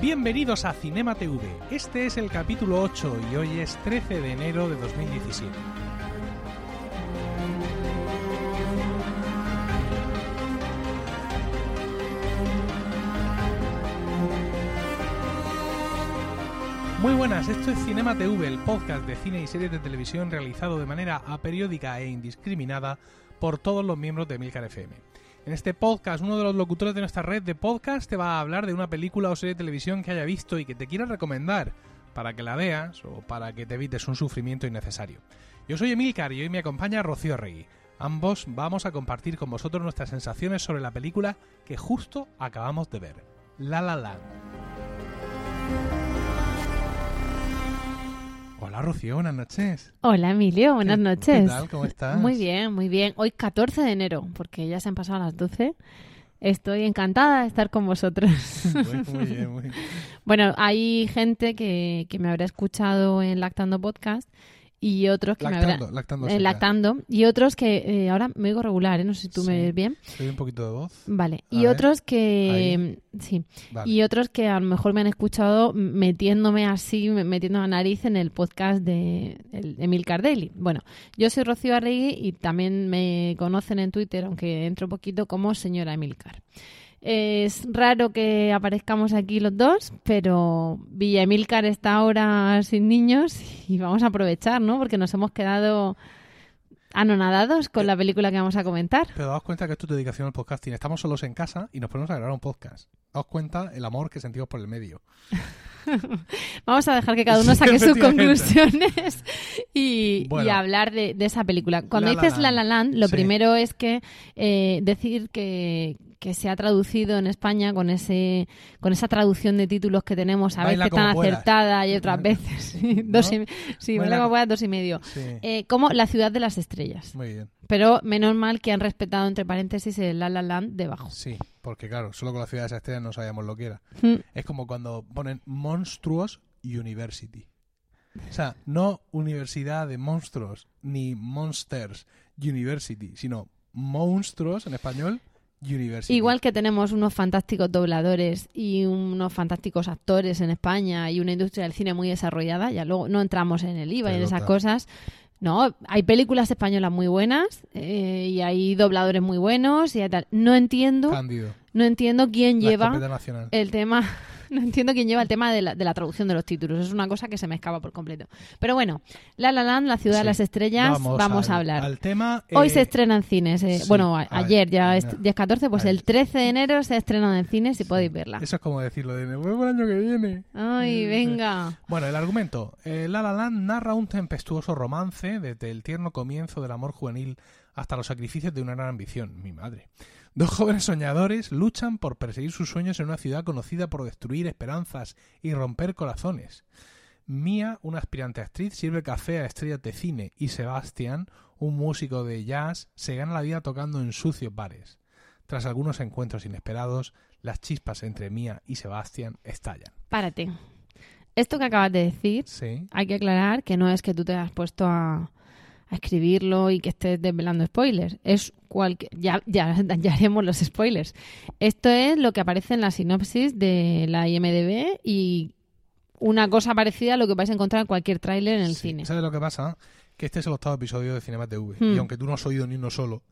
Bienvenidos a Cinema TV. Este es el capítulo 8 y hoy es 13 de enero de 2017. Muy buenas, esto es Cinema TV, el podcast de cine y series de televisión realizado de manera aperiódica e indiscriminada por todos los miembros de Milcar FM. En este podcast, uno de los locutores de nuestra red de podcast te va a hablar de una película o serie de televisión que haya visto y que te quiera recomendar para que la veas o para que te evites un sufrimiento innecesario. Yo soy Emilcar y hoy me acompaña Rocío Regui. Ambos vamos a compartir con vosotros nuestras sensaciones sobre la película que justo acabamos de ver, La La Land. Hola Rocío, buenas noches. Hola Emilio, buenas ¿Qué- noches. ¿Qué tal? ¿Cómo estás? Muy bien, muy bien. Hoy 14 de enero, porque ya se han pasado las 12. Estoy encantada de estar con vosotros. Muy, muy bien, muy bien. bueno, hay gente que, que me habrá escuchado en Lactando Podcast y otros que me Lactando, habrán... lactando. Lactando y otros que eh, ahora me oigo regular, ¿eh? no sé si tú me ves bien. ¿Te doy un poquito de voz? Vale. A Y ver, otros que... Sí. Vale. Y otros que a lo mejor me han escuchado metiéndome así, me- metiendo la nariz en el podcast de Emil Cardelli. Bueno, yo soy Rocío Arregui y también me conocen en Twitter, aunque entro poquito, como señora Emilcar. Es raro que aparezcamos aquí los dos, pero Villa Emilcar está ahora sin niños y vamos a aprovechar, ¿no? Porque nos hemos quedado anonadados con la película que vamos a comentar. Pero daos cuenta que esto es dedicación al podcasting. Estamos solos en casa y nos ponemos a grabar un podcast. Daos cuenta el amor que sentimos por el medio. Vamos a dejar que cada uno saque sus conclusiones y, Bueno. y hablar de, de esa película. Cuando La dices La. La Land, lo Sí. primero es que eh, decir que, que se ha traducido en España con ese con esa traducción de títulos que tenemos, a Baila veces tan puedas. acertada y otras veces dos ¿No? y, sí, Baila baila como co- puedas, dos y medio. Sí. Eh, como La ciudad de las estrellas. Muy bien. Pero menos mal que han respetado entre paréntesis el La La Land debajo. Sí, porque claro, solo con la ciudad de esas estrellas no sabíamos lo que era. Mm. Es como cuando ponen Monstruos University. O sea, no universidad de monstruos ni Monsters University, sino monstruos en español University. Igual que tenemos unos fantásticos dobladores y unos fantásticos actores en España y una industria del cine muy desarrollada, ya luego no entramos en el IVA y en esas cosas. No, hay películas españolas muy buenas eh, y hay dobladores muy buenos y hay tal. No entiendo, Cándido. no entiendo quién La lleva el tema, no entiendo quién lleva el tema de la, de la traducción de los títulos. Es una cosa que se me escapa por completo. Pero bueno, La La Land, la ciudad de las estrellas, vamos, al- a hablar. Al tema. Hoy eh, se estrena en cines. eh, sí, bueno, a- a ver, ayer ya es, no. ya es 14, pues el 13 de enero se estrena en cines si podéis verla. Eso es como decirlo de vemos el año que viene. Ay, venga. Bueno, el argumento. Eh, La La Land narra un tempestuoso romance desde el tierno comienzo del amor juvenil hasta los sacrificios de una gran ambición. Mi madre. Dos jóvenes soñadores luchan por perseguir sus sueños en una ciudad conocida por destruir esperanzas y romper corazones. Mia, una aspirante actriz, sirve café a estrellas de cine y Sebastian, un músico de jazz, se gana la vida tocando en sucios bares. Tras algunos encuentros inesperados, las chispas entre Mia y Sebastian estallan. Párate. Esto que acabas de decir, Sí. hay que aclarar que no es que tú te has puesto a, a escribirlo y que estés desvelando spoilers. Es cualquier... Ya, ya, ya haremos los spoilers. Esto es lo que aparece en la sinopsis de la IMDB y una cosa parecida a lo que vais a encontrar en cualquier tráiler en el Sí. cine. ¿Sabes lo que pasa? Que este es el octavo episodio de Cinema TV. Hmm. Y aunque tú no has oído ni uno solo,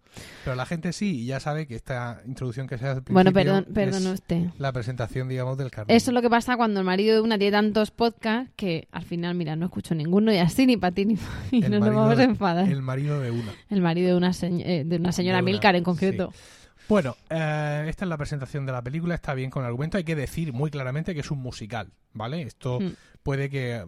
pero la gente sí, y ya sabe que esta introducción que se hace al Bueno, perdón, perdón es usted. la presentación, digamos, del carnet. Eso es lo que pasa cuando el marido de una tiene tantos podcasts que al final, mira, no escucho ninguno y así ni para ti ni para mí. El No nos vamos a enfadar. El, El marido de una. marido de una, eh, de una señora De una, Milcar en concreto. Bueno, eh, esta es la presentación de la película, está bien con el argumento. Hay que decir muy claramente que es un musical, ¿vale? Esto Hmm. puede que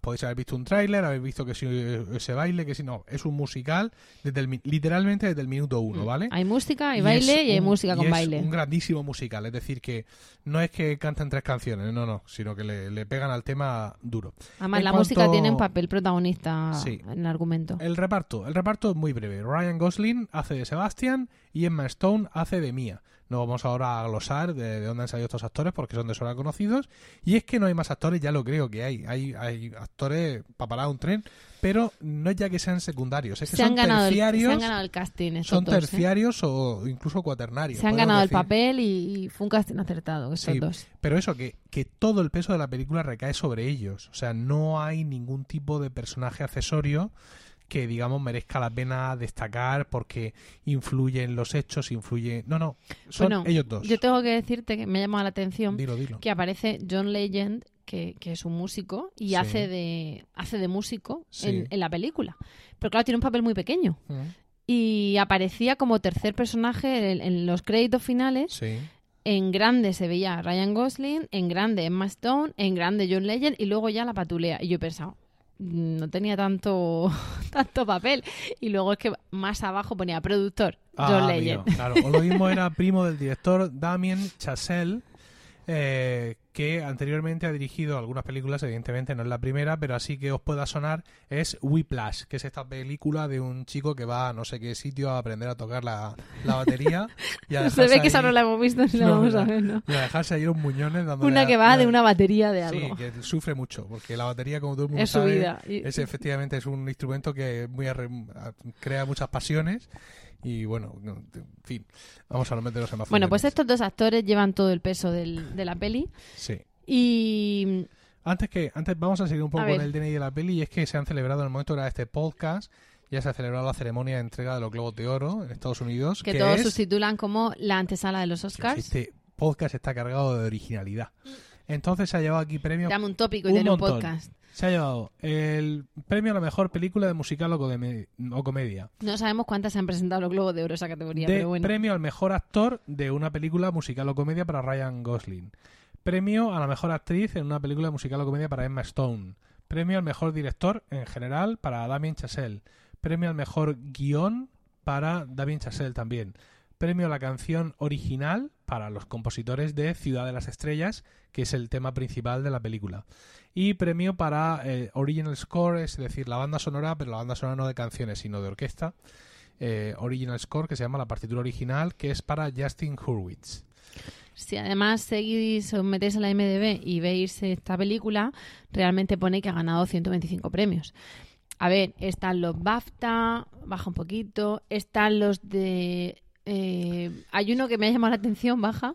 podéis haber visto un tráiler, haber visto que si ese baile, que si no, es un musical desde el literalmente desde el minuto uno, ¿vale? Mm. Hay música, hay Y baile es y hay un- música y con es baile. un grandísimo musical, es decir, que no es que canten tres canciones, no, no, sino que le, le pegan al tema duro. Además, en la cuanto- música tiene un papel protagonista Sí. en el argumento. El reparto, el reparto es muy breve. Ryan Gosling hace de Sebastian y Emma Stone hace de Mia. No vamos ahora a glosar de, de dónde han salido estos actores porque son de sobra conocidos. Y es que no hay más actores, ya lo creo que hay. Hay, hay actores para parar un tren, pero no es ya que sean secundarios, es que se, son han ganado el, se terciarios. han ganado el casting. estos son ¿eh? terciarios o incluso cuaternarios. Se han ganado el papel y, y fue un casting acertado, estos Sí, dos. Pero eso, que, que todo el peso de la película recae sobre ellos. O sea, no hay ningún tipo de personaje accesorio que, digamos, merezca la pena destacar porque influye en los hechos, influye... No, no, son Bueno, ellos dos. Yo tengo que decirte que me ha llamado la atención Dilo, dilo. que aparece John Legend, que, que es un músico, y Sí. hace de hace de músico Sí. en, en la película. Pero claro, tiene un papel muy pequeño. Mm, Y aparecía como tercer personaje en, en los créditos finales. Sí. En grande se veía Ryan Gosling, en grande Emma Stone, en grande John Legend y luego ya la patulea. Y yo he pensado, "Mm, no tenía tanto, tanto papel. Y luego es que más abajo ponía productor, John Ah, Legend. amigo, claro. O lo mismo era primo del director Damien Chazelle, eh, que anteriormente ha dirigido algunas películas, evidentemente no es la primera, pero así que os pueda sonar, es Whiplash, que es esta película de un chico que va a no sé qué sitio a aprender a tocar la, la batería y a Se ve que esa no la hemos visto ni la No, vamos a ver, ¿no? y a dejarse ahí unos muñones dándole Una que va de una batería de Sí, algo. que sufre mucho, porque la batería, como todo el mundo Es su vida. Es efectivamente es un instrumento que muy arre- crea muchas pasiones y bueno, no, en fin, vamos a no meternos en más Bueno, pues estos dos actores llevan todo el peso del- de la peli. Sí. Y Antes que antes vamos a seguir un poco con el DNI de la peli y es que se han celebrado en el momento de este podcast ya se ha celebrado la ceremonia de entrega de los Globos de Oro en Estados Unidos que que todos es sustitulan como la antesala de los Oscars. este podcast está cargado de originalidad. Entonces se ha llevado aquí premio Dame un tópico y Un tiene un montón. podcast. Se ha llevado el premio a la mejor película de musical o, come- o comedia. No sabemos cuántas se han presentado los Globos de Oro esa categoría, de pero bueno. premio al mejor actor de una película musical o comedia para Ryan Gosling. Premio a la mejor actriz en una película musical o comedia para Emma Stone. Premio al mejor director en general para Damien Chazelle. Premio al mejor guion para Damien Chazelle también. Premio a la canción original para los compositores de Ciudad de las Estrellas, que es el tema principal de la película. Y premio para eh, Original Score, es decir, la banda sonora, pero la banda sonora no de canciones, sino de orquesta. Eh, original Score, que se llama la partitura original, que es para Justin Hurwitz. Si además seguís, os metéis a la MDB y veis esta película, realmente pone que ha ganado 125 premios. A ver, están los BAFTA, baja un poquito, están los de... eh, hay uno que me ha llamado la atención, baja,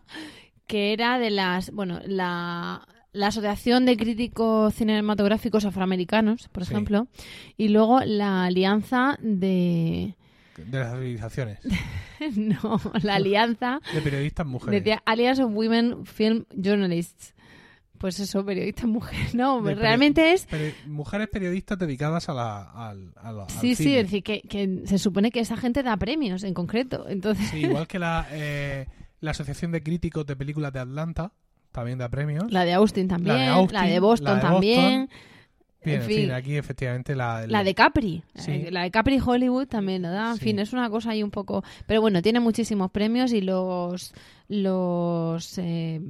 que era de las... Bueno, la, la Asociación de Críticos Cinematográficos Afroamericanos, por Sí. ejemplo, y luego la Alianza de... De las civilizaciones. no, la Alianza De periodistas mujeres. Decía Alliance of Women Film Journalists. Pues eso, periodistas mujeres. No, De peri- realmente es. Peri- mujeres periodistas dedicadas a la, al, a la- al Sí, sí, cine. es decir, que, que se supone que esa gente da premios en concreto. Entonces, Sí, igual que la, eh, la Asociación de Críticos de Películas de Atlanta también da premios. la de Austin también, la de, Austin, Boston la de también, Bien, en fin. fin, aquí efectivamente la... la de Capri. Sí. Eh, La de Capri Hollywood también da. En Sí. fin, es una cosa ahí un poco. Pero bueno, tiene muchísimos premios y los. Los. eh,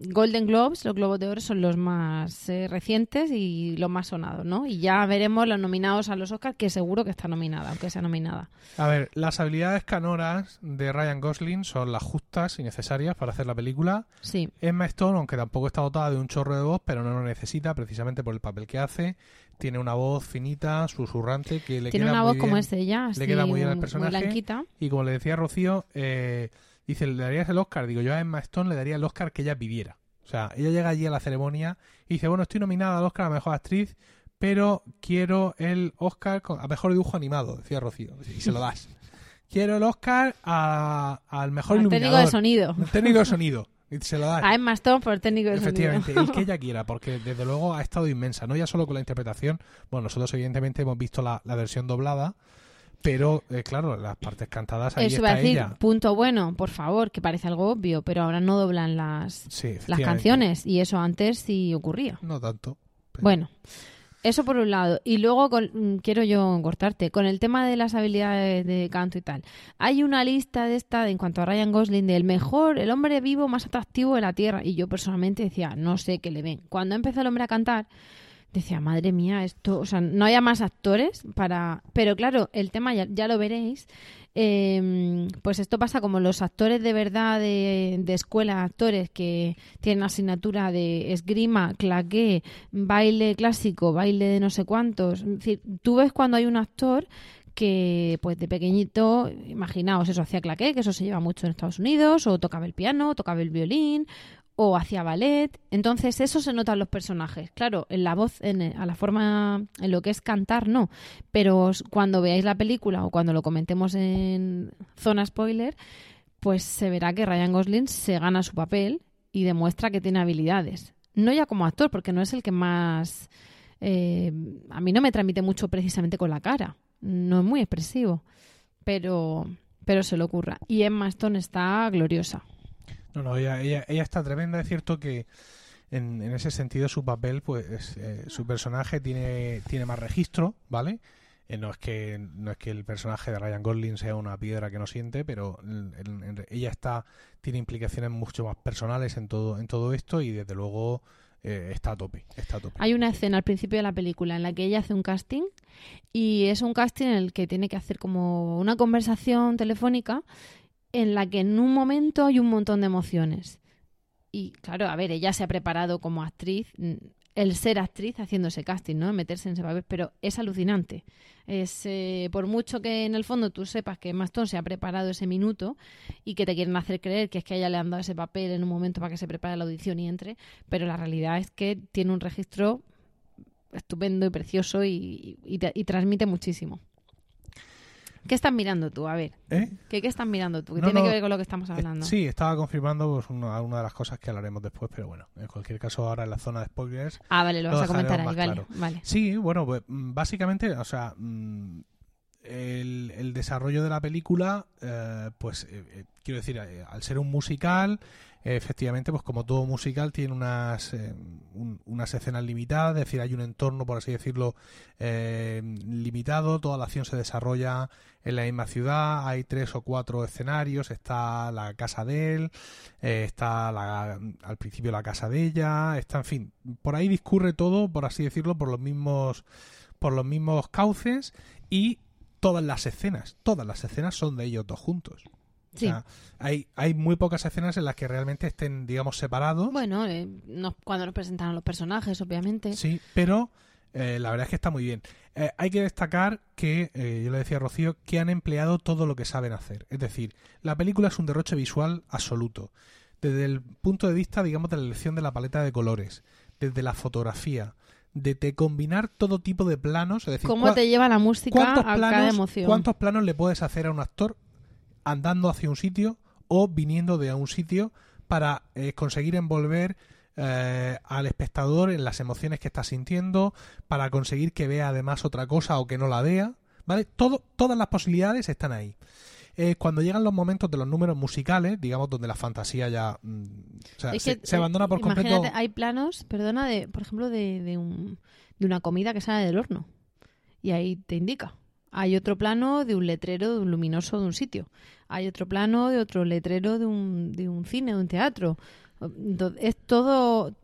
Golden Globes, los Globos de Oro, son los más eh, recientes y los más sonados, ¿no? Y ya veremos los nominados a los Oscars, que seguro que está nominada, aunque sea nominada. A ver, las habilidades canoras de Ryan Gosling son las justas y necesarias para hacer la película. Sí. Emma Stone, aunque tampoco está dotada de un chorro de voz, pero no lo necesita precisamente por el papel que hace. Tiene una voz finita, susurrante, que le Tiene queda una muy voz como es ella, así, queda muy bien al personaje. blanquita. Y como le decía Rocío, eh, dice, ¿le darías el Oscar? Digo, yo a Emma Stone le daría el Oscar que ella pidiera. O sea, ella llega allí a la ceremonia y dice, bueno, estoy nominada al Oscar a Mejor Actriz, pero quiero el Oscar a Mejor Dibujo Animado, decía Rocío, y se lo das. quiero el Oscar al Mejor Al técnico de sonido. El técnico de sonido. Y se lo das. A Emma Stone por técnico de Efectivamente, sonido. el que ella quiera, porque desde luego ha estado inmensa, no ya solo con la interpretación, bueno, nosotros evidentemente hemos visto la, la versión doblada, pero eh, claro, las partes cantadas ahí Eso iba a está decir, ella. punto bueno, por favor, que parece algo obvio, pero ahora no doblan las, Sí, las canciones y eso antes sí ocurría. No tanto. pero- Bueno, eso por un lado. Y luego con- mm, quiero yo cortarte con el tema de las habilidades de canto y tal. Hay una lista de esta de, en cuanto a Ryan Gosling del mejor, el hombre vivo más atractivo de la Tierra. Y yo personalmente decía, no sé qué le ven. Cuando empezó el hombre a cantar, decía, madre mía, esto, o sea, no haya más actores para... Pero claro, el tema ya, ya lo veréis. Eh, pues esto pasa como los actores de verdad de, de escuela, actores que tienen asignatura de esgrima, claqué, baile clásico, baile de no sé cuántos. Tú ves cuando hay un actor que pues de pequeñito, imaginaos eso, hacía claqué, que eso se lleva mucho en Estados Unidos, o tocaba el piano, tocaba el violín, o hacía ballet. Entonces eso se nota en los personajes. Claro, en la voz, en, a la forma, en lo que es cantar, no. Pero cuando veáis la película o cuando lo comentemos en zona spoiler, pues se verá que Ryan Gosling se gana su papel y demuestra que tiene habilidades. No ya como actor, porque no es el que más... eh, a mí no me transmite mucho precisamente con la cara. No es muy expresivo. Pero, pero se le ocurra. Y Emma Stone está gloriosa. No, no, ella, ella, ella está tremenda. Es cierto que en, en ese sentido su papel, pues eh, su personaje tiene, tiene más registro, ¿vale? Eh, no es que no es que el personaje de Ryan Gosling sea una piedra que no siente, pero en- en- en- ella está tiene implicaciones mucho más personales en todo en todo esto y desde luego eh, está a tope, está a tope. Hay una escena al principio de la película en la que ella hace un casting y es un casting en el que tiene que hacer como una conversación telefónica en la que en un momento hay un montón de emociones. Y claro, a ver, ella se ha preparado como actriz, mm, el ser actriz haciendo ese casting, ¿no? Meterse en ese papel, pero es alucinante. Es, eh, por mucho que en el fondo tú sepas que Emma Stone se ha preparado ese minuto y que te quieren hacer creer que es que ella le han dado ese papel en un momento para que se prepare la audición y entre, pero la realidad es que tiene un registro estupendo y precioso y transmite muchísimo. ¿Qué estás mirando tú? A ver, ¿Eh? ¿qué, qué estás mirando tú? ¿Qué No, tiene no, que ver con lo que estamos Eh, hablando? Sí, estaba confirmando pues, una, una de las cosas que hablaremos después, pero bueno, en cualquier caso ahora en la zona de spoilers Ah, vale, lo Lo vas a comentar ahí, vale. Sí, bueno, pues mm, básicamente, o sea, mm, el, desarrollo de la película, eh, pues eh, eh, quiero decir, al ser un musical, efectivamente, pues como todo musical tiene unas un- unas escenas limitadas, es decir, hay un entorno, por así decirlo, limitado, toda la acción se desarrolla en la misma ciudad, hay tres o cuatro escenarios, está la casa de él, está la- al principio la casa de ella, está, en fin, por ahí discurre todo, por así decirlo, por los mismos por los mismos cauces y todas las escenas, todas las escenas son de ellos dos juntos. O Sí. sea, hay, hay muy pocas escenas en las que realmente estén, digamos, separados. Bueno, eh, nos- cuando nos presentaron los personajes, obviamente. Sí, pero eh, la verdad es que está muy bien. Eh, hay que destacar que, yo le decía a Rocío, que han empleado todo lo que saben hacer. Es decir, la película es un derroche visual absoluto. Desde el punto de vista, digamos, de la elección de la paleta de colores, desde la fotografía, de, de combinar todo tipo de planos. Es decir, ¿Cómo te lleva la música ¿cuántos a cada planos, emoción? ¿Cuántos planos le puedes hacer a un actor andando hacia un sitio o viniendo de a un sitio para eh, conseguir envolver eh, al espectador en las emociones que está sintiendo, para conseguir que vea además otra cosa o que no la vea? ¿Vale? Todo, todas las posibilidades están ahí. Eh, cuando llegan los momentos de los números musicales, digamos, donde la fantasía ya mm, o sea, Es se, que, se abandona por completo. Hay planos, perdona, de, por ejemplo, de, de, un, de una comida que sale del horno. Y ahí te indica. Hay otro plano de un letrero de un luminoso de un sitio. Hay otro plano de otro letrero de un, de un cine, de un teatro. Es todo,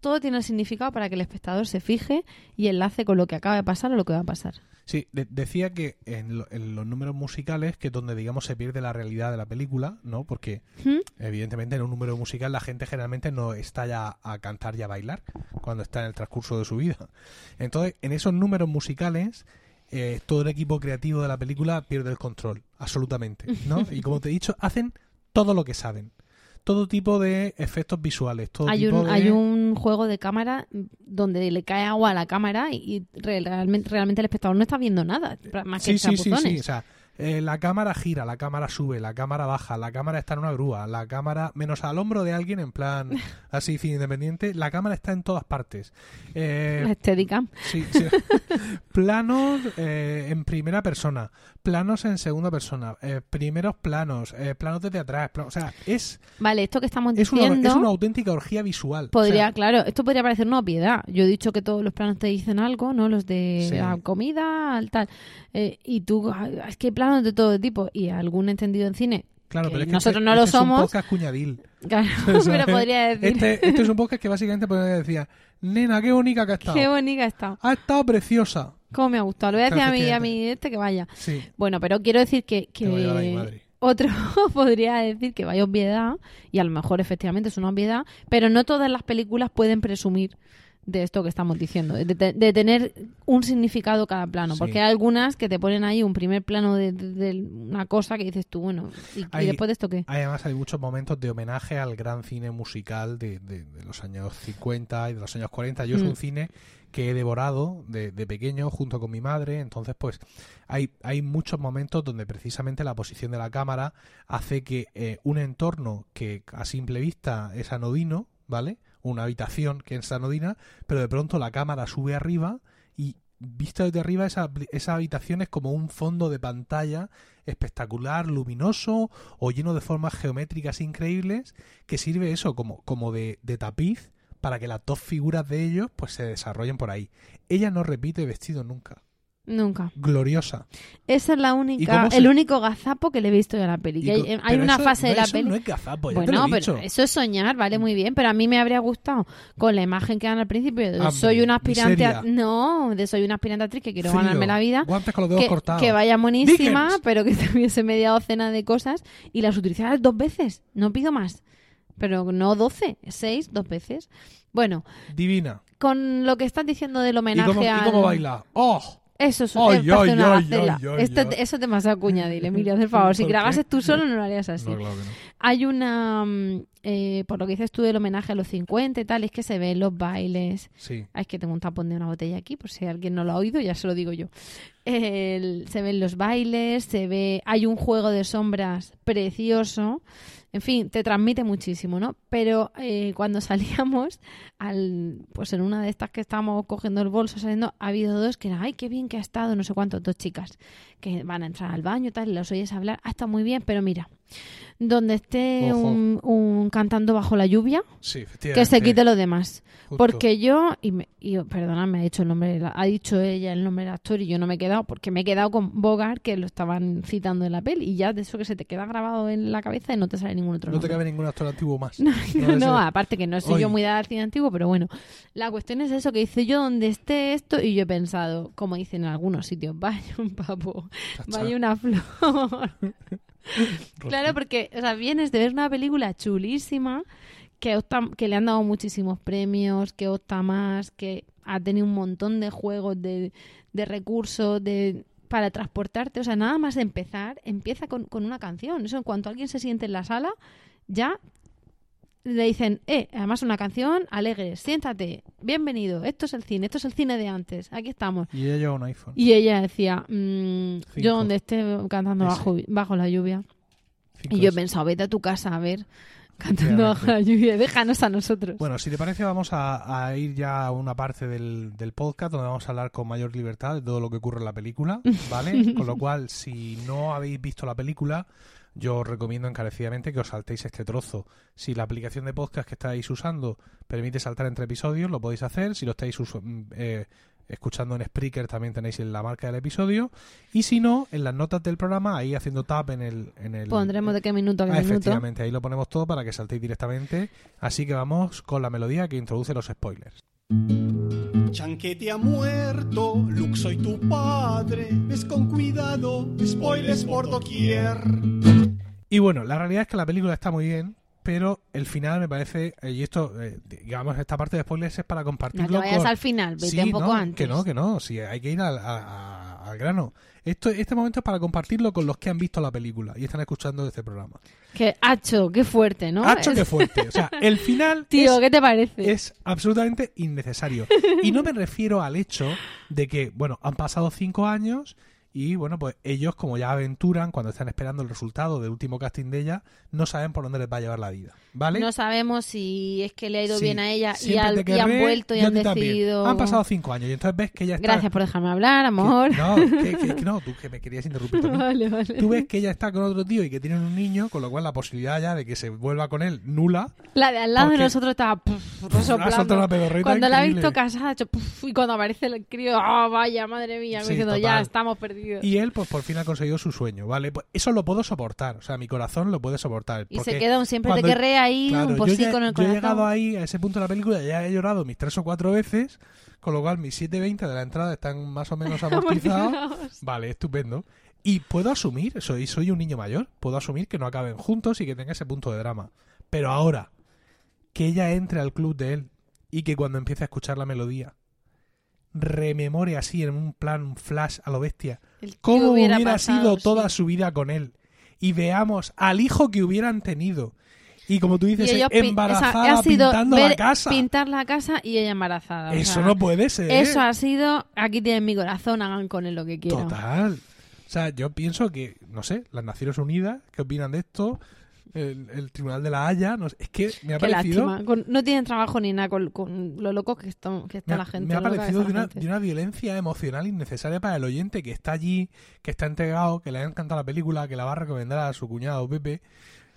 todo tiene el significado para que el espectador se fije y enlace con lo que acaba de pasar o lo que va a pasar. Sí, de- decía que en, lo- en los números musicales, que es donde, digamos, se pierde la realidad de la película, ¿no? Porque ¿Mm? Evidentemente, en un número musical la gente generalmente no está ya a cantar y a bailar cuando está en el transcurso de su vida. Entonces, en esos números musicales, eh, todo el equipo creativo de la película pierde el control, absolutamente. ¿no? Y como te he dicho, hacen todo lo que saben. Todo tipo de efectos visuales. Todo Hay tipo un, de... hay un juego de cámara donde le cae agua a la cámara y, y re- realmente, realmente el espectador no está viendo nada, más que Sí, sí, sí, sí. O sea, eh, la cámara gira, la cámara sube, la cámara baja, la cámara está en una grúa, la cámara, menos al hombro de alguien en plan así, independiente, la cámara está en todas partes. Eh, La Steadicam. Sí, sí. planos eh, en primera persona, planos en segunda persona, eh, primeros planos, planos desde atrás. pla- o sea, es, Vale, esto que estamos es, una, diciendo es una auténtica orgía visual. podría, O sea, claro, esto podría parecer una obviedad. Yo he dicho que todos los planos te dicen algo, ¿no? Los de Sí. la comida, al tal. Y tú, es que hay de todo tipo. Y algún entendido en cine, claro, que pero es que nosotros este- no lo este Es somos. un podcast cuñadil. claro, pero podría decir, Este, este es un podcast que básicamente podría decir, nena, qué bonita que ha estado. qué bonita está. Ha estado preciosa. ¿Cómo me ha gustado? Le voy a decir a mi, a mi este que vaya. Sí. Bueno, pero quiero decir que, Que otro podría decir que vaya obviedad, y a lo mejor efectivamente es una obviedad, pero no todas las películas pueden presumir de esto que estamos diciendo, de, de- de tener un significado cada plano, Sí. porque hay algunas que te ponen ahí un primer plano de, de- una cosa que dices tú, bueno, ¿y, y Hay- después de esto qué? Además hay muchos momentos de homenaje al gran cine musical de, de- de los años 50 y de los años 40. Yo es Mm. un cine que he devorado de, de pequeño junto con mi madre, entonces pues hay, hay muchos momentos donde precisamente la posición de la cámara hace que eh, un entorno que a simple vista es anodino, ¿vale? Una habitación que es anodina, pero de pronto la cámara sube arriba y visto desde arriba esa, esa habitación es como un fondo de pantalla espectacular, luminoso o lleno de formas geométricas increíbles que sirve eso como, como de, de tapiz para que las dos figuras de ellos pues se desarrollen por ahí. Ella no repite vestido nunca. Nunca. Gloriosa. Esa es la ¿Y única, cómo el único gazapo que le he visto yo a la peli. Hay hay una eso- fase de la eso peli. no es gazapo, ya te lo Bueno, he dicho. pero eso es soñar, vale, muy bien. Pero a mí me habría gustado con la imagen que dan al principio de Hambre, soy una aspirante. a- no, de soy una aspirante actriz que quiero Frío, ganarme la vida. Guantes con los dedos Que, cortados. que vaya buenísima, Dickens. pero que tuviese media docena de cosas y las utilizaras dos veces. No pido más. Pero no doce, seis, dos veces. Bueno, Divina. con lo que estás diciendo del ¿Y homenaje cómo, y al... cómo baila? ¡Oh! Eso es, parece ay, una gacela. Esto-. Eso es demasiado cuñadil, Emilio, haz el favor. Si grabases tú solo no lo harías así. No, claro que no. Hay una, mm, eh, por lo que dices tú del homenaje a los 50 y tal, es que se ven los bailes. Sí. Ay, es que tengo un tapón de una botella aquí, por si alguien no lo ha oído, ya se lo digo yo. El- se ven los bailes, se ve, hay un juego de sombras precioso. En fin, te transmite muchísimo, ¿no? Pero eh, cuando salíamos, al, pues en una de estas que estábamos cogiendo el bolso, saliendo, ha habido dos que eran, ay, qué bien que ha estado, no sé cuántos, dos chicas, que van a entrar al baño tal, y las oyes hablar, ah, está muy bien, pero mira, donde esté un, un cantando bajo la lluvia, Sí, que se quite lo demás. Justo. Porque yo, y, me, y perdona, me ha dicho el nombre, de ha dicho ella el nombre del actor y yo no me he quedado, porque me he quedado con Bogart, que lo estaban citando en la peli, y ya de eso que se te queda grabado en la cabeza y no te sale ningún otro No te cabe ningún actor antiguo más. No, No aparte que no soy yo muy dada al cine antiguo, pero bueno, la cuestión es eso, que dice yo donde esté esto, y yo he pensado, como dicen en algunos sitios, vaya un papo, vaya una flor. Claro, porque o sea, vienes de ver una película chulísima que, opta- que le han dado muchísimos premios, que opta más, que ha tenido un montón de juegos, de, de recursos, de para transportarte. O sea, nada más empezar, empieza con, con una canción. Eso en cuanto alguien se siente en la sala, ya le dicen, eh, además una canción alegre, siéntate, bienvenido, esto es el cine, esto es el cine de antes, aquí estamos. Y ella un iPhone. Y ella decía, mm, Cinco. yo donde esté cantando bajo, bajo la lluvia. Cinco Y yo he pensado, vete a tu casa a ver, cantando bajo la lluvia, déjanos a nosotros. Bueno, si te parece, vamos a, a ir ya a una parte del, del podcast donde vamos a hablar con mayor libertad de todo lo que ocurre en la película, ¿vale? con lo cual, si no habéis visto la película, yo os recomiendo encarecidamente que os saltéis este trozo. Si la aplicación de podcast que estáis usando permite saltar entre episodios, lo podéis hacer. Si lo estáis mm, eh, escuchando en Spreaker, también tenéis la marca del episodio. Y si no, en las notas del programa, ahí haciendo tap en el... En el Pondremos de qué minuto a qué Ah, minuto. efectivamente, ahí lo ponemos todo para que saltéis directamente. Así que vamos con la melodía que introduce los spoilers. Chanquete ha muerto, Luke soy tu padre, ves con cuidado, spoilers por doquier. Y bueno, la realidad es que la película está muy bien, pero el final me parece, eh, y esto, eh, digamos, esta parte de spoilers es para No compartirlo te vayas con... al final, vete Sí, un poco no, antes. Que no, que no, sí, hay que ir al, a- a- al grano. Esto, este momento es para compartirlo con los que han visto la película y están escuchando este programa. Que, hacho, qué fuerte, ¿no? Hacho, que fuerte. O sea, el final Tío, es ¿qué te parece? es absolutamente innecesario. Y no me refiero al hecho de que, bueno, han pasado cinco años y, bueno, pues ellos, como ya aventuran, cuando están esperando el resultado del último casting de ella, no saben por dónde les va a llevar la vida. ¿Vale? No sabemos si es que le ha ido Sí, bien a ella y, al- te y han querré, vuelto y han decidido... Han pasado cinco años y entonces ves que ella está... Gracias por dejarme hablar, amor. que- no, que, que- que no, tú que me querías interrumpir también. vale, vale. Tú ves que ella está con otro tío y que tienen un niño, con lo cual la posibilidad ya de que se vuelva con él nula. La de al lado de nosotros estaba puf, soltado una Cuando la ha visto casada, hecho puf, y cuando aparece el crío, ¡ah, vaya, madre mía! Sí, diciendo, ya estamos perdidos. Y él, pues por fin ha conseguido su sueño, ¿vale? Pues eso lo puedo soportar, o sea, mi corazón lo puede soportar. Y se queda un siempre te querré ahí, Claro, un posí con el yo he corazón. llegado ahí, a ese punto de la película, ya he llorado mis tres o cuatro veces, con lo cual mis 7.20 de la entrada están más o menos amortizados. Vale, estupendo. Y puedo asumir, soy, soy un niño mayor, puedo asumir que no acaben juntos y que tenga ese punto de drama. Pero ahora, que ella entre al club de él y que cuando empiece a escuchar la melodía, rememore así en un plan, un flash a lo bestia, cómo hubiera, pasado, sido sí. toda su vida con él. Y veamos al hijo que hubieran tenido. Y como tú dices, embarazada ha sido pintando ver- la casa. Pintar la casa y ella embarazada. o Eso sea, no puede ser. Eso ha sido, aquí tienen mi corazón, hagan con él lo que quieran. Total. O sea, yo pienso que, no sé, las Naciones Unidas, ¿qué opinan de esto? El, el Tribunal de la Haya, no sé, es que me ha Qué parecido. Con- no tienen trabajo ni nada con, con lo loco que está, que está me ha, la gente. me ha parecido de una, de una violencia emocional innecesaria para el oyente que está allí, que está entregado, que le ha encantado la película, que la va a recomendar a su cuñado Pepe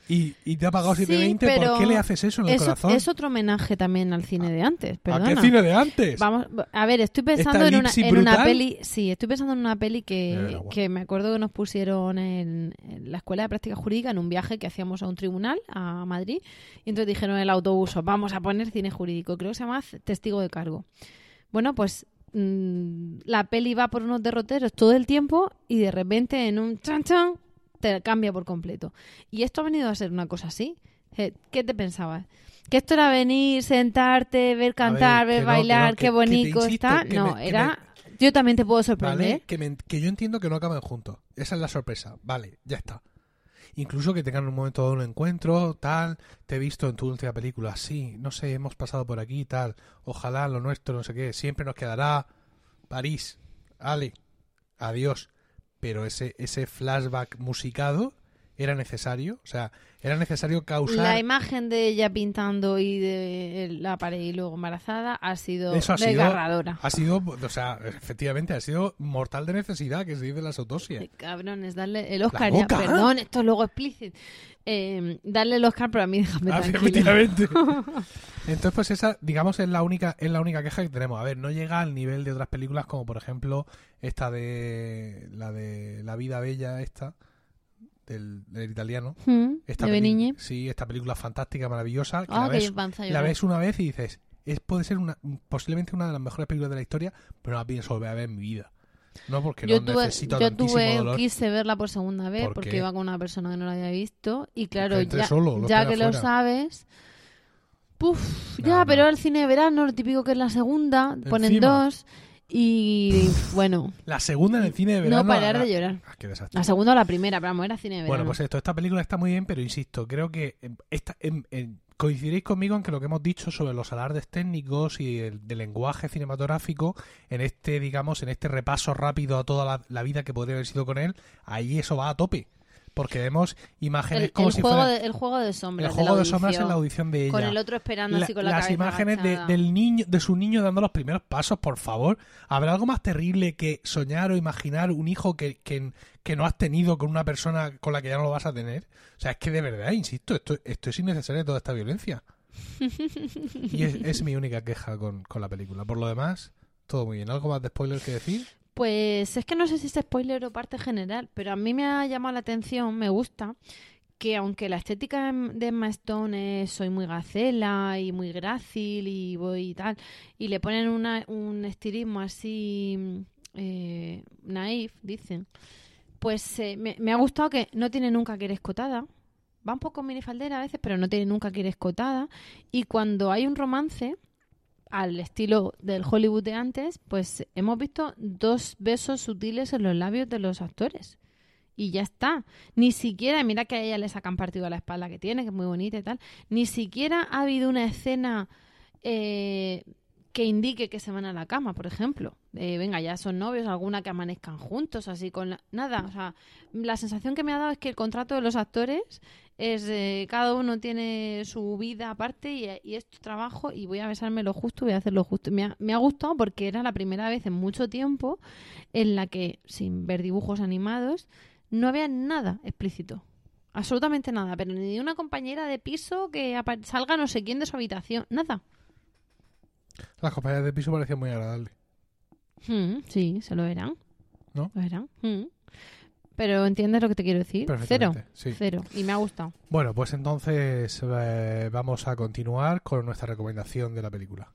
y, y te ha pagado Sí, 7.20, pero ¿por qué le haces eso en el Es, corazón? es otro homenaje también al cine de antes. ¿A Perdona. qué cine de antes? Vamos, a ver, estoy pensando ¿Esta en una, en una peli. Sí, estoy pensando en una peli Eh, que, que me acuerdo que nos pusieron en, en la escuela de práctica jurídica en un viaje que hacíamos a un tribunal a Madrid. Y entonces dijeron en el autobús, vamos a poner cine jurídico. Creo que se llama Testigo de Cargo. Bueno, pues mm, la peli va por unos derroteros todo el tiempo y de repente en un chan chan te cambia por completo. Y esto ha venido a ser una cosa así. Eh, ¿Qué te pensabas? Que esto era venir, sentarte, ver cantar, ver no, bailar, que no, qué que bonito insisto, está. no, me- era... Yo también te puedo sorprender. Vale, que, me- que yo entiendo que no acaben juntos. Esa es la sorpresa. Vale, ya está. Incluso que tengan un momento de un encuentro, tal, te he visto en tu última película, sí, no sé, hemos pasado por aquí, tal, ojalá lo nuestro, no sé qué, siempre nos quedará París, Ale, adiós. Pero ese, ese flashback musicado era necesario, o sea, era necesario causar... La imagen de ella pintando y de la pared y luego embarazada ha sido Eso ha sido- desgarradora. Ha sido, o sea, efectivamente, ha sido mortal de necesidad, que se dice la autopsia. Ay, Cabrones, darle el Oscar ya. Perdón, esto es luego explícito. Eh, darle el Oscar, pero a mí déjame Ah, efectivamente. Entonces, pues esa, digamos, es la única, es la única queja que tenemos. A ver, no llega al nivel de otras películas como por ejemplo esta de la de La vida bella, esta del, del italiano. Esta de peli- Benigni. Sí, esta película fantástica, maravillosa. Que Ah, la, que ves, panza la llorar. ves una vez y dices, es, puede ser una, posiblemente una de las mejores películas de la historia, pero no la pienso volver a ver en mi vida. No porque yo no tuve, necesito yo tuve, dolor. quise verla por segunda vez ¿Por porque iba con una persona que no la había visto y claro, ya, solo, que lo sabes, puf, No, ya, no. pero el cine de verano, lo típico que es la segunda, ponen dos y bueno, La segunda en el cine de verano. no parar la- de llorar. Ah, qué desastre. La segunda o la primera, pero vamos, era cine de verano. Bueno, pues esto, esta película está muy bien, pero insisto, creo que eh, esta, em, em, coincidiréis conmigo en que lo que hemos dicho sobre los alardes técnicos y el del lenguaje cinematográfico, en este, digamos, en este repaso rápido a toda la, la vida que podría haber sido con él, ahí eso va a tope. Porque vemos imágenes el, como el si juego fuera de, el juego de sombras. el juego de sombras en la audición, de ella. Con el otro esperando La- así con la las cabeza imágenes de, del niño, de su niño dando los primeros pasos, por favor. ¿Habrá algo más terrible que soñar o imaginar un hijo que, que, que no has tenido con una persona con la que ya no lo vas a tener? O sea, es que de verdad, insisto, esto, esto es innecesario toda esta violencia. Y es, es mi única queja con, con la película. Por lo demás, todo muy bien. ¿Algo más de spoiler que decir? Pues es que no sé si es spoiler o parte general, pero a mí me ha llamado la atención, me gusta, que aunque la estética de Emma Stone es soy muy gacela y muy grácil y voy y tal, y le ponen una, un estilismo así eh, naif, dicen, pues eh, me, me ha gustado que no tiene nunca que ir escotada. Va un poco minifaldera a veces, pero no tiene nunca que ir escotada. Y cuando hay un romance, al estilo del Hollywood de antes, pues hemos visto dos besos sutiles en los labios de los actores. Y ya está. Ni siquiera, mira que a ella le sacan partido la espalda que tiene, que es muy bonita y tal. Ni siquiera ha habido una escena eh, que indique que se van a la cama, por ejemplo. Eh, venga, ya son novios, alguna que amanezcan juntos, así con la... nada. O sea, la sensación que me ha dado es que el contrato de los actores es eh, cada uno tiene su vida aparte y, y es tu trabajo y voy a besarme lo justo, voy a hacer lo justo. Me ha, me ha gustado porque era la primera vez en mucho tiempo en la que, sin ver dibujos animados, no había nada explícito. Absolutamente nada, pero ni una compañera de piso que salga no sé quién de su habitación, nada. Las compañías de piso parecían muy agradables. Mm, sí, se lo verán. ¿no? Verá. Mm. Pero entiendes lo que te quiero decir. Cero. Sí. Cero. Y me ha gustado. Bueno, pues entonces eh, vamos a continuar con nuestra recomendación de la película.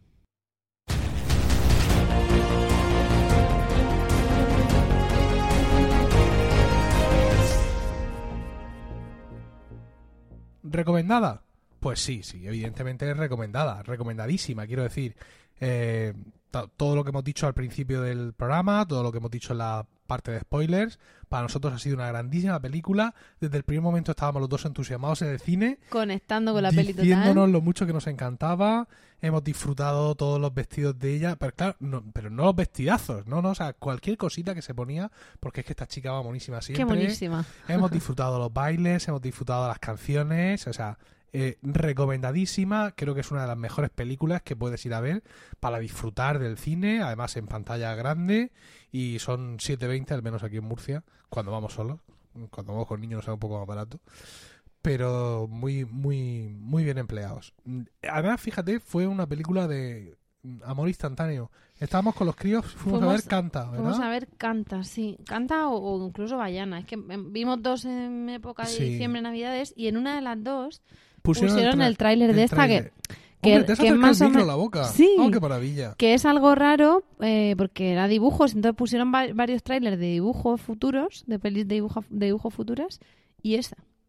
¿Recomendada? Pues sí, sí, evidentemente es recomendada, recomendadísima, quiero decir. Eh, to- todo lo que hemos dicho al principio del programa, todo lo que hemos dicho en la parte de spoilers, para nosotros ha sido una grandísima película. Desde el primer momento estábamos los dos entusiasmados en el cine, Conectando con la peli diciéndonos total. lo mucho que nos encantaba. Hemos disfrutado todos los vestidos de ella, pero claro, no, pero no los vestidazos, no, no, o sea, cualquier cosita que se ponía, porque es que esta chica va monísima siempre. Qué buenísima. Hemos disfrutado los bailes, hemos disfrutado las canciones, o sea, eh, recomendadísima. Creo que es una de las mejores películas que puedes ir a ver para disfrutar del cine, además en pantalla grande. Y son 7.20, al menos aquí en Murcia, cuando vamos solos. Cuando vamos con niños sale un poco más barato. Pero muy, muy, muy bien empleados. Además, fíjate, fue una película de amor instantáneo. Estábamos con los críos, fuimos, a Fuimos- ver Canta, ¿verdad? Vamos a ver Canta, sí. Canta o, o incluso Bayana. Es que em, vimos dos en época de Sí. diciembre, Navidades, y en una de las dos Pusieron, el tráiler de esta que, Hombre, te has que acercado más el o micro a men- la boca. Sí. Oh, qué maravilla. que es algo raro eh, porque era dibujos, entonces pusieron va- varios trailers de dibujos futuros, de pelis de, dibujo, de dibujos futuras, y.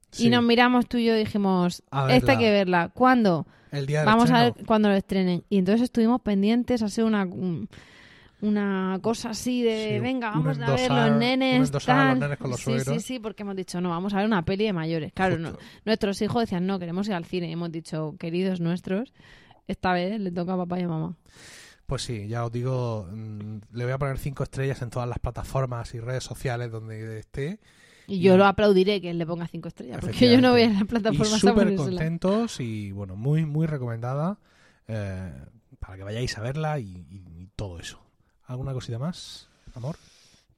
Sí, Y nos miramos tú y yo y dijimos, esta hay que verla. ¿Cuándo? el día Vamos a ver cuándo lo estrenen. Y entonces estuvimos pendientes, ha sido una, un- una cosa así de, Sí, venga, vamos a ver los nenes, a los tal. nenes con los sí, sí, suegros. sí, porque hemos dicho, no, vamos a ver una peli de mayores. Claro, no, nuestros hijos decían, no, queremos ir al cine. Y hemos dicho, queridos nuestros, esta vez le toca a papá y a mamá. Pues sí, ya os digo, mm, le voy a poner cinco estrellas en todas las plataformas y redes sociales donde esté. Y yo Y- lo aplaudiré que él le ponga cinco estrellas, porque yo no voy a las Y plataformas a súper contentos y bueno, muy, muy recomendada eh, para que vayáis a verla y, y- y todo eso. ¿Alguna cosita más, amor?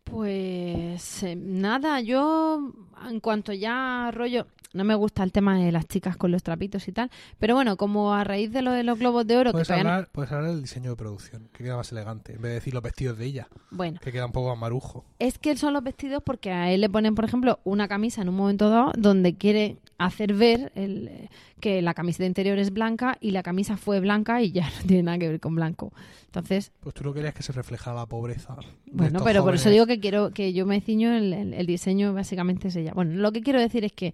Pues eh, nada, yo en cuanto ya rollo, no me gusta el tema de las chicas con los trapitos y tal, pero bueno, como a raíz de lo de los globos de oro, que Puedes no- hablar, puedes hablar del diseño de producción, que queda más elegante, en vez de decir los vestidos de ella, bueno, que queda un poco más marujo. es que son los vestidos porque a él le ponen, por ejemplo, una camisa en un momento dado donde quiere hacer ver el, eh, que la camiseta interior es blanca y la camisa fue blanca y ya no tiene nada que ver con blanco. Entonces, Pues tú no querías que se reflejara la pobreza. Bueno, pero por eso digo que quiero que yo me ciño el, el- el diseño básicamente es ella. Bueno, lo que quiero decir es que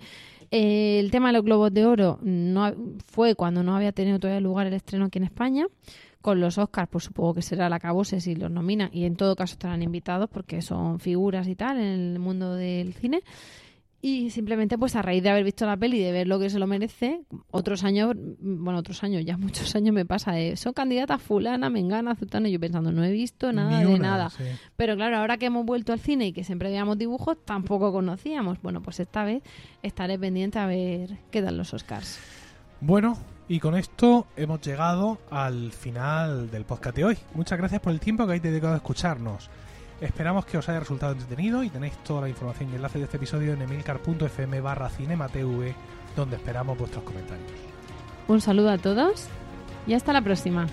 eh, el tema de los globos de oro no fue cuando no había tenido todavía lugar el estreno aquí en España. Con los Oscars, pues supongo que será la cabose si los nomina y en todo caso estarán invitados porque son figuras y tal en el mundo del cine. Y simplemente, pues a raíz de haber visto la peli y de ver lo que se lo merece, otros años, bueno, otros años, ya muchos años me pasa de, son candidatas fulana, mengana, zutana, y yo pensando, no he visto nada de nada. sí. Pero claro, ahora que hemos vuelto al cine y que siempre veíamos dibujos, tampoco conocíamos. Bueno, pues esta vez estaré pendiente a ver qué dan los Oscars. Bueno, y con esto hemos llegado al final del podcast de hoy. Muchas gracias por el tiempo que habéis dedicado a escucharnos. Esperamos que os haya resultado entretenido y tenéis toda la información y enlace de este episodio en emilcar.fm barra cinematv, donde esperamos vuestros comentarios. Un saludo a todos y hasta la próxima.